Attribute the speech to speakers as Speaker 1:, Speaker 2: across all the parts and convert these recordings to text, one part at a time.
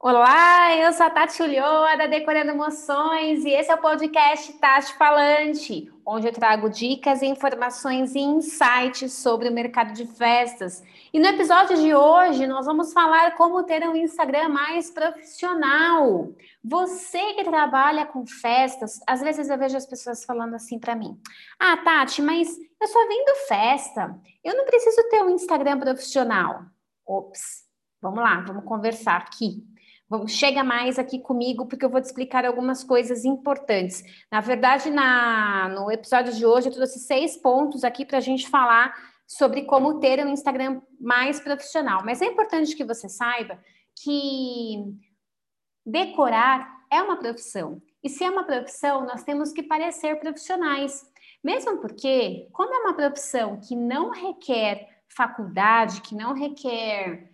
Speaker 1: Olá, eu sou a Tati Ulloa, da Decorando Emoções, e esse é o podcast Tati Falante, onde eu trago dicas, informações e insights sobre o mercado de festas. E no episódio de hoje, nós vamos falar como ter um Instagram mais profissional. Você que trabalha com festas, às vezes eu vejo as pessoas falando assim para mim: Ah, Tati, mas eu só vendo festa, eu não preciso ter um Instagram profissional. Ops, vamos lá, vamos conversar aqui. Vamos, chega mais aqui comigo, porque eu vou te explicar algumas coisas importantes. Na verdade, na, no episódio de hoje, eu trouxe seis pontos aqui para a gente falar sobre como ter um Instagram mais profissional. Mas é importante que você saiba que decorar é uma profissão. E se é uma profissão, nós temos que parecer profissionais. Mesmo porque, como é uma profissão que não requer faculdade, que não requer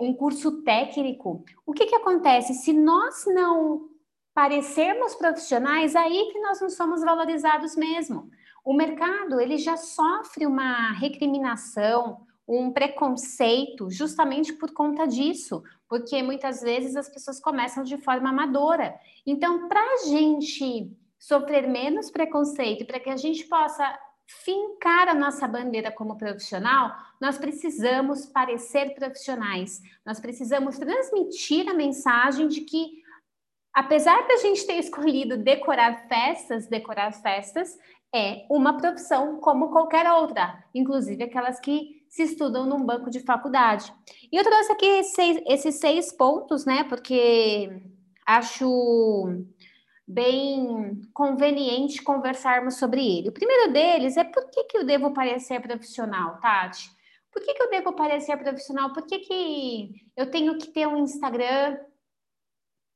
Speaker 1: um curso técnico, o que, que acontece? Se nós não parecermos profissionais, aí que nós não somos valorizados mesmo. O mercado ele já sofre uma recriminação, um preconceito justamente por conta disso, porque muitas vezes as pessoas começam de forma amadora. Então, para a gente sofrer menos preconceito, para que a gente possa fincar a nossa bandeira como profissional, nós precisamos parecer profissionais. Nós precisamos transmitir a mensagem de que, apesar da gente ter escolhido decorar festas, decorar festas é uma profissão como qualquer outra, inclusive aquelas que se estudam num banco de faculdade. E eu trouxe aqui esses seis pontos, né? Porque acho bem conveniente conversarmos sobre ele. O primeiro deles é por que, que eu devo parecer profissional, Tati? Por que, que eu devo parecer profissional? Por que, que eu tenho que ter um Instagram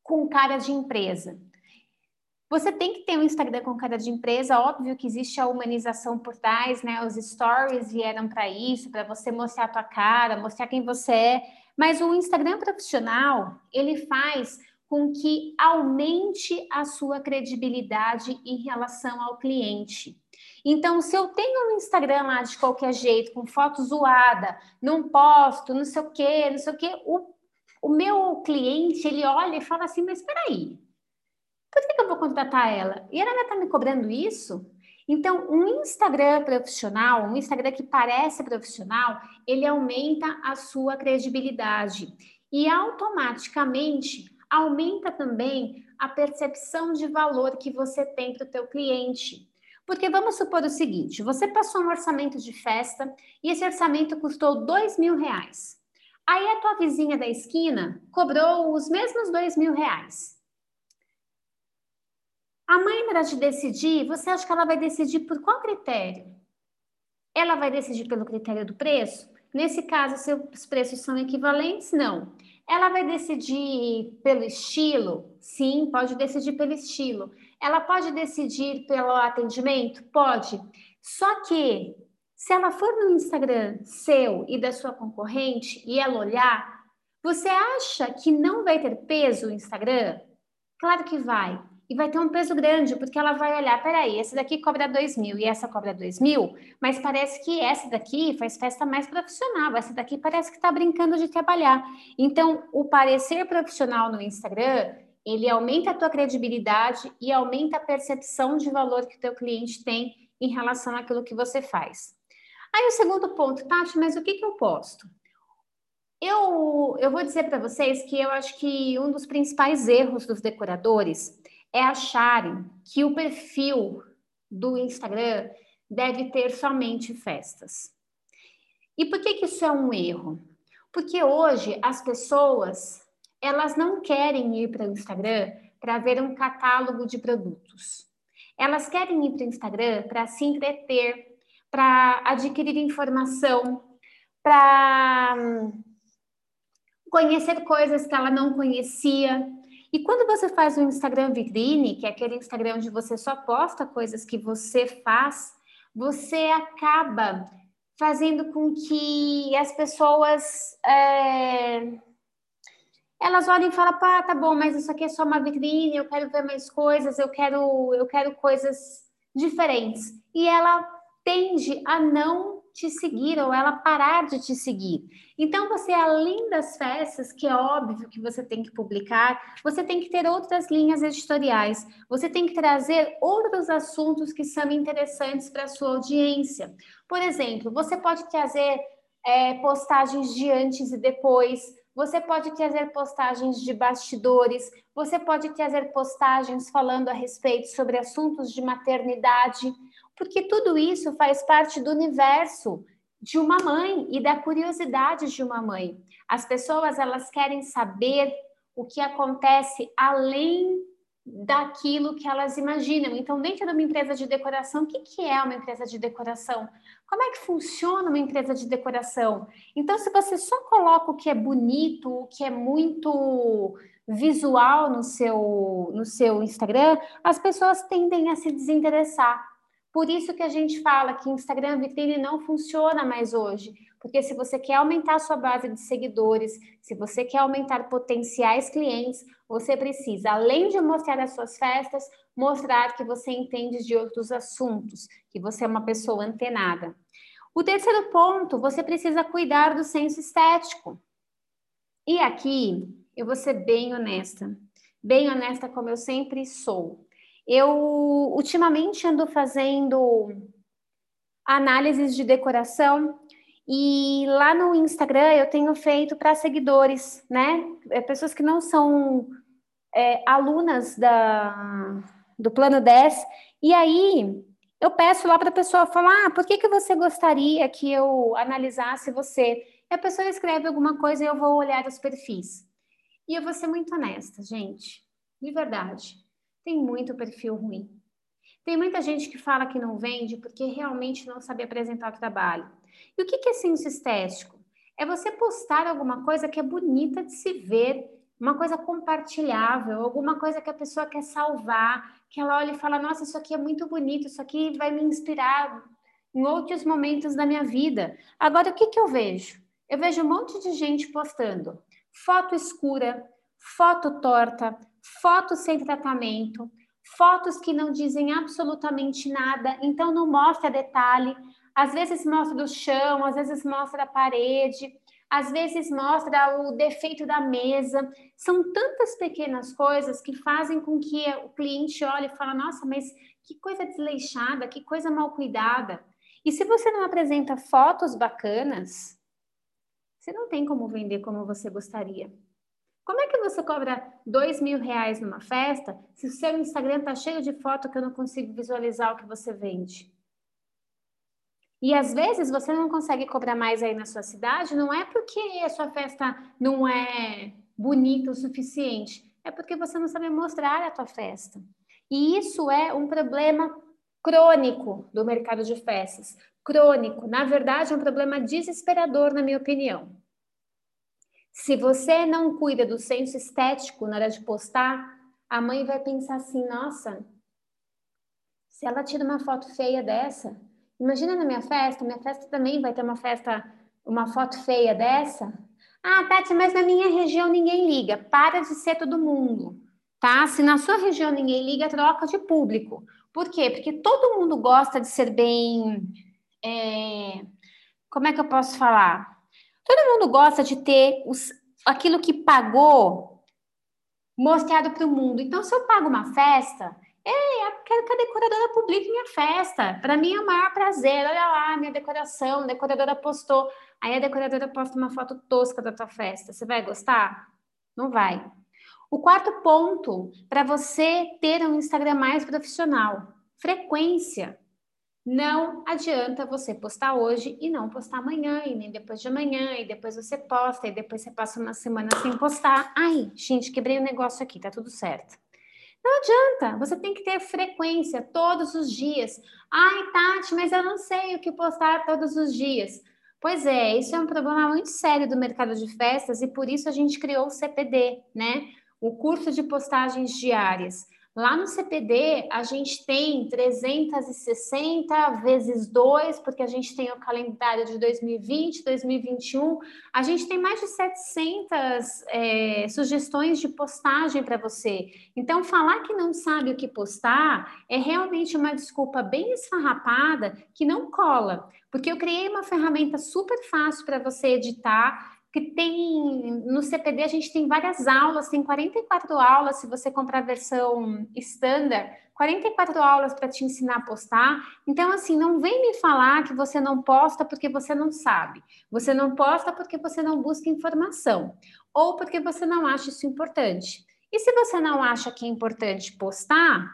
Speaker 1: com cara de empresa? Você tem que ter um Instagram com cara de empresa, óbvio que existe a humanização por trás, né? Os stories vieram para isso, para você mostrar a tua cara, mostrar quem você é, mas o Instagram profissional, ele faz com que aumente a sua credibilidade em relação ao cliente. Então, se eu tenho um Instagram lá de qualquer jeito, com foto zoada, não posto, não sei o quê, não sei o quê, o, o meu cliente, ele olha e fala assim, mas espera aí, por que, que eu vou contratar ela? E ela está me cobrando isso? Então, um Instagram profissional, um Instagram que parece profissional, ele aumenta a sua credibilidade e automaticamente aumenta também a percepção de valor que você tem para o teu cliente. Porque vamos supor o seguinte: você passou um orçamento de festa e esse orçamento custou dois mil reais. Aí a tua vizinha da esquina cobrou os mesmos dois mil reais. A mãe, na hora de decidir, você acha que ela vai decidir por qual critério? Ela vai decidir pelo critério do preço? Nesse caso, se os preços são equivalentes, não. Ela vai decidir pelo estilo? Sim, pode decidir pelo estilo. Ela pode decidir pelo atendimento? Pode. Só que, se ela for no Instagram seu e da sua concorrente e ela olhar, você acha que não vai ter peso o Instagram? Claro que vai e vai ter um peso grande, porque ela vai olhar, peraí, esse daqui cobra dois mil e essa cobra dois mil, mas parece que essa daqui faz festa mais profissional, essa daqui parece que está brincando de trabalhar. Então, o parecer profissional no Instagram, ele aumenta a tua credibilidade e aumenta a percepção de valor que o teu cliente tem em relação àquilo que você faz. Aí o segundo ponto, Tati, mas o que, que eu posto? Eu, eu vou dizer para vocês que eu acho que um dos principais erros dos decoradores é acharem que o perfil do Instagram deve ter somente festas. E por que, que isso é um erro? Porque hoje as pessoas elas não querem ir para o Instagram para ver um catálogo de produtos. Elas querem ir para o Instagram para se entreter, para adquirir informação, para hum, conhecer coisas que ela não conhecia. E quando você faz um Instagram vitrine, que é aquele Instagram onde você só posta coisas que você faz, você acaba fazendo com que as pessoas é, elas olhem e falam, pá, tá bom, mas isso aqui é só uma vitrine, eu quero ver mais coisas, eu quero, eu quero coisas diferentes. E ela tende a não te seguir ou ela parar de te seguir. Então, você, além das festas, que é óbvio que você tem que publicar, você tem que ter outras linhas editoriais, você tem que trazer outros assuntos que são interessantes para a sua audiência. Por exemplo, você pode trazer é, postagens de antes e depois, você pode trazer postagens de bastidores, você pode trazer postagens falando a respeito sobre assuntos de maternidade porque tudo isso faz parte do universo de uma mãe e da curiosidade de uma mãe. As pessoas elas querem saber o que acontece além daquilo que elas imaginam. Então, dentro de uma empresa de decoração, o que, que é uma empresa de decoração? Como é que funciona uma empresa de decoração? Então, se você só coloca o que é bonito, o que é muito visual no seu, no seu Instagram, as pessoas tendem a se desinteressar. Por isso que a gente fala que Instagram vitrine não funciona mais hoje, porque se você quer aumentar a sua base de seguidores, se você quer aumentar potenciais clientes, você precisa, além de mostrar as suas festas, mostrar que você entende de outros assuntos, que você é uma pessoa antenada. O terceiro ponto, você precisa cuidar do senso estético. E aqui, eu vou ser bem honesta, bem honesta como eu sempre sou. Eu ultimamente ando fazendo análises de decoração e lá no Instagram eu tenho feito para seguidores, né? É, pessoas que não são é, alunas da, do plano 10. E aí eu peço lá para a pessoa falar: ah, por que, que você gostaria que eu analisasse você? E a pessoa escreve alguma coisa e eu vou olhar os perfis. E eu vou ser muito honesta, gente, de verdade tem muito perfil ruim. Tem muita gente que fala que não vende porque realmente não sabe apresentar o trabalho. E o que é senso estético? É você postar alguma coisa que é bonita de se ver, uma coisa compartilhável, alguma coisa que a pessoa quer salvar, que ela olha e fala: Nossa, isso aqui é muito bonito, isso aqui vai me inspirar em outros momentos da minha vida. Agora, o que, que eu vejo? Eu vejo um monte de gente postando foto escura, foto torta, fotos sem tratamento, fotos que não dizem absolutamente nada, então não mostra detalhe. Às vezes mostra do chão, às vezes mostra a parede, às vezes mostra o defeito da mesa. São tantas pequenas coisas que fazem com que o cliente olhe e fale: nossa, mas que coisa desleixada, que coisa mal cuidada. E se você não apresenta fotos bacanas, você não tem como vender como você gostaria. Como é que você cobra dois mil reais numa festa se o seu Instagram está cheio de foto que eu não consigo visualizar o que você vende? E às vezes você não consegue cobrar mais aí na sua cidade, não é porque a sua festa não é bonita o suficiente, é porque você não sabe mostrar a tua festa. E isso é um problema crônico do mercado de festas. Crônico, na verdade, é um problema desesperador, na minha opinião. Se você não cuida do senso estético na hora de postar, a mãe vai pensar assim: nossa, se ela tira uma foto feia dessa, imagina na minha festa, minha festa também vai ter uma festa, uma foto feia dessa. Ah, Tati, mas na minha região ninguém liga. Para de ser todo mundo, tá? Se na sua região ninguém liga, troca de público. Por quê? Porque todo mundo gosta de ser bem. É... Como é que eu posso falar? Todo mundo gosta de ter os, aquilo que pagou mostrado para o mundo. Então, se eu pago uma festa, ei, quero que a decoradora publique minha festa. Para mim é o maior prazer. Olha lá, minha decoração, a decoradora postou. Aí a decoradora posta uma foto tosca da tua festa. Você vai gostar? Não vai. O quarto ponto para você ter um Instagram mais profissional: frequência. Não adianta você postar hoje e não postar amanhã, e nem depois de amanhã, e depois você posta, e depois você passa uma semana sem postar. Ai, gente, quebrei o um negócio aqui, tá tudo certo. Não adianta, você tem que ter frequência todos os dias. Ai, Tati, mas eu não sei o que postar todos os dias. Pois é, isso é um problema muito sério do mercado de festas e por isso a gente criou o CPD, né? O curso de postagens diárias. Lá no CPD, a gente tem 360 vezes 2, porque a gente tem o calendário de 2020, 2021. A gente tem mais de 700 é, sugestões de postagem para você. Então, falar que não sabe o que postar é realmente uma desculpa bem esfarrapada que não cola. Porque eu criei uma ferramenta super fácil para você editar que tem no CPD a gente tem várias aulas, tem 44 aulas se você comprar a versão standard, 44 aulas para te ensinar a postar. Então assim, não vem me falar que você não posta porque você não sabe. Você não posta porque você não busca informação ou porque você não acha isso importante. E se você não acha que é importante postar,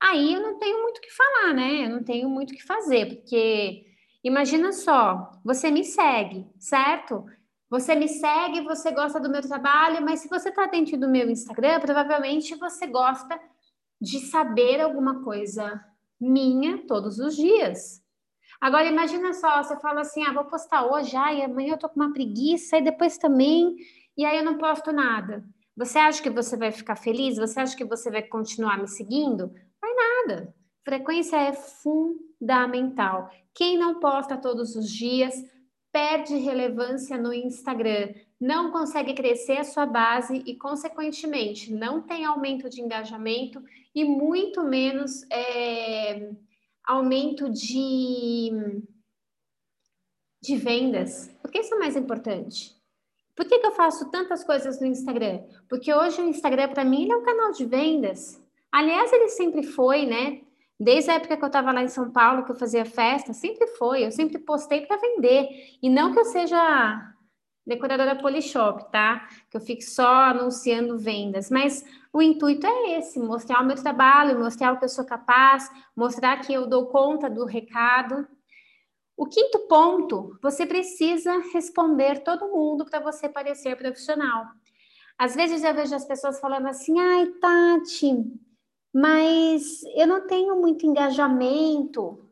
Speaker 1: aí eu não tenho muito o que falar, né? Eu não tenho muito o que fazer, porque imagina só, você me segue, certo? Você me segue, você gosta do meu trabalho, mas se você está dentro do meu Instagram, provavelmente você gosta de saber alguma coisa minha todos os dias. Agora imagina só, você fala assim, ah, vou postar hoje, ai, amanhã eu tô com uma preguiça, e depois também, e aí eu não posto nada. Você acha que você vai ficar feliz? Você acha que você vai continuar me seguindo? Vai nada. Frequência é fundamental. Quem não posta todos os dias perde relevância no Instagram, não consegue crescer a sua base e, consequentemente, não tem aumento de engajamento e muito menos é, aumento de, de vendas. Por que isso é mais importante? Por que, que eu faço tantas coisas no Instagram? Porque hoje o Instagram, para mim, é um canal de vendas. Aliás, ele sempre foi, né? Desde a época que eu estava lá em São Paulo, que eu fazia festa, sempre foi, eu sempre postei para vender. E não que eu seja decoradora Polishop, tá? Que eu fique só anunciando vendas, mas o intuito é esse: mostrar o meu trabalho, mostrar o que eu sou capaz, mostrar que eu dou conta do recado. O quinto ponto, você precisa responder todo mundo para você parecer profissional. Às vezes eu vejo as pessoas falando assim: ai, Tati, mas eu não tenho muito engajamento.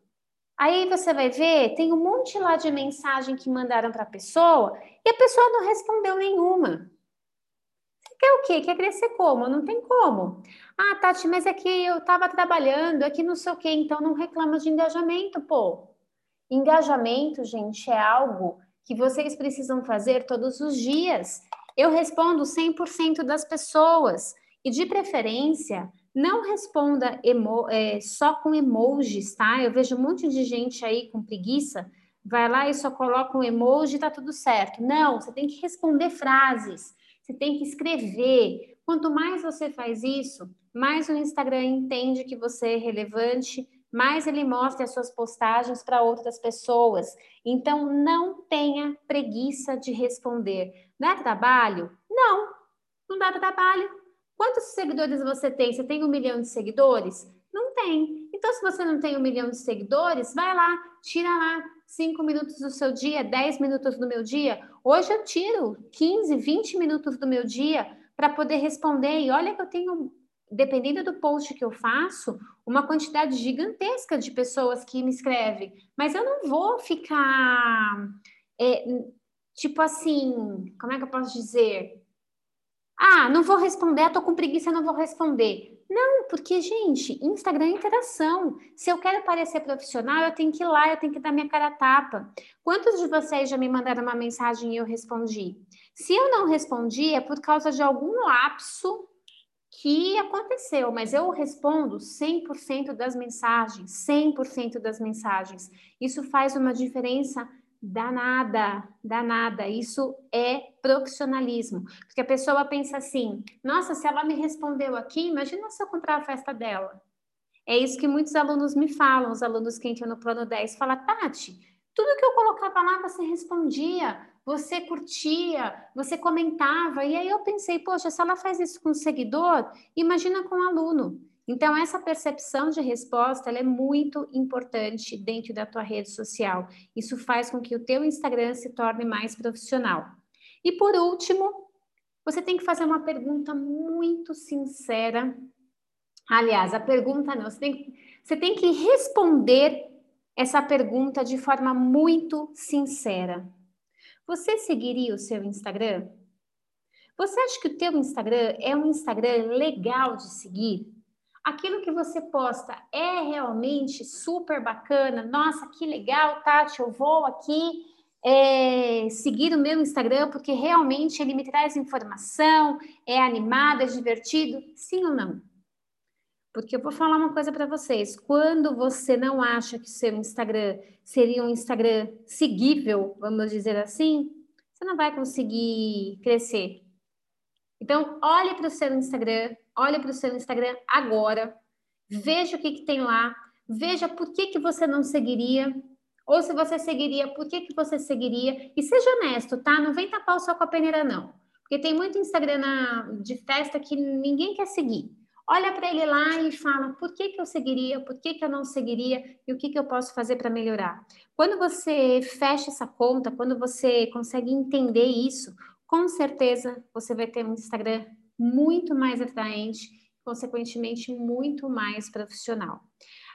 Speaker 1: Aí você vai ver, tem um monte lá de mensagem que mandaram para a pessoa e a pessoa não respondeu nenhuma. Você quer o quê? Quer crescer como? Não tem como. Ah, Tati, mas é que eu estava trabalhando, é que não sei o quê, então não reclama de engajamento, pô. Engajamento, gente, é algo que vocês precisam fazer todos os dias. Eu respondo 100% das pessoas e, de preferência, não responda emo, é, só com emojis, tá? Eu vejo um monte de gente aí com preguiça, vai lá e só coloca um emoji e tá tudo certo. Não, você tem que responder frases, você tem que escrever. Quanto mais você faz isso, mais o Instagram entende que você é relevante, mais ele mostra as suas postagens para outras pessoas. Então, não tenha preguiça de responder. Dá trabalho? Não, não dá trabalho. Quantos seguidores você tem? Você tem um milhão de seguidores? Não tem. Então, se você não tem um milhão de seguidores, vai lá, tira lá cinco minutos do seu dia, 10 minutos do meu dia. Hoje eu tiro 15, 20 minutos do meu dia para poder responder. E olha que eu tenho, dependendo do post que eu faço, uma quantidade gigantesca de pessoas que me escrevem. Mas eu não vou ficar, é, tipo assim, como é que eu posso dizer? Ah, não vou responder, tô com preguiça, não vou responder. Não, porque, gente, Instagram é interação. Se eu quero parecer profissional, eu tenho que ir lá, eu tenho que dar minha cara a tapa. Quantos de vocês já me mandaram uma mensagem e eu respondi? Se eu não respondi, é por causa de algum lapso que aconteceu, mas eu respondo 100% das mensagens, 100% das mensagens. Isso faz uma diferença Danada, danada. Isso é profissionalismo. Porque a pessoa pensa assim: nossa, se ela me respondeu aqui, imagina se eu comprar a festa dela. É isso que muitos alunos me falam, os alunos que entram no plano 10, fala, Tati, tudo que eu colocava lá você respondia, você curtia, você comentava. E aí eu pensei, poxa, se ela faz isso com o seguidor, imagina com o aluno. Então, essa percepção de resposta é muito importante dentro da tua rede social. Isso faz com que o teu Instagram se torne mais profissional. E por último, você tem que fazer uma pergunta muito sincera. Aliás, a pergunta não, você tem, você tem que responder essa pergunta de forma muito sincera. Você seguiria o seu Instagram? Você acha que o teu Instagram é um Instagram legal de seguir? Aquilo que você posta é realmente super bacana. Nossa, que legal, Tati, eu vou aqui é, seguir o meu Instagram porque realmente ele me traz informação, é animado, é divertido? Sim ou não? Porque eu vou falar uma coisa para vocês: quando você não acha que seu Instagram seria um Instagram seguível, vamos dizer assim, você não vai conseguir crescer. Então, olhe para o seu Instagram, olhe para o seu Instagram agora, veja o que, que tem lá, veja por que, que você não seguiria, ou se você seguiria, por que, que você seguiria, e seja honesto, tá? Não vem tapar o sol com a peneira, não. Porque tem muito Instagram na, de festa que ninguém quer seguir. Olha para ele lá e fala por que, que eu seguiria, por que, que eu não seguiria e o que, que eu posso fazer para melhorar. Quando você fecha essa conta, quando você consegue entender isso, com certeza você vai ter um Instagram muito mais atraente, consequentemente muito mais profissional.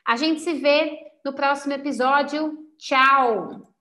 Speaker 1: A gente se vê no próximo episódio. Tchau!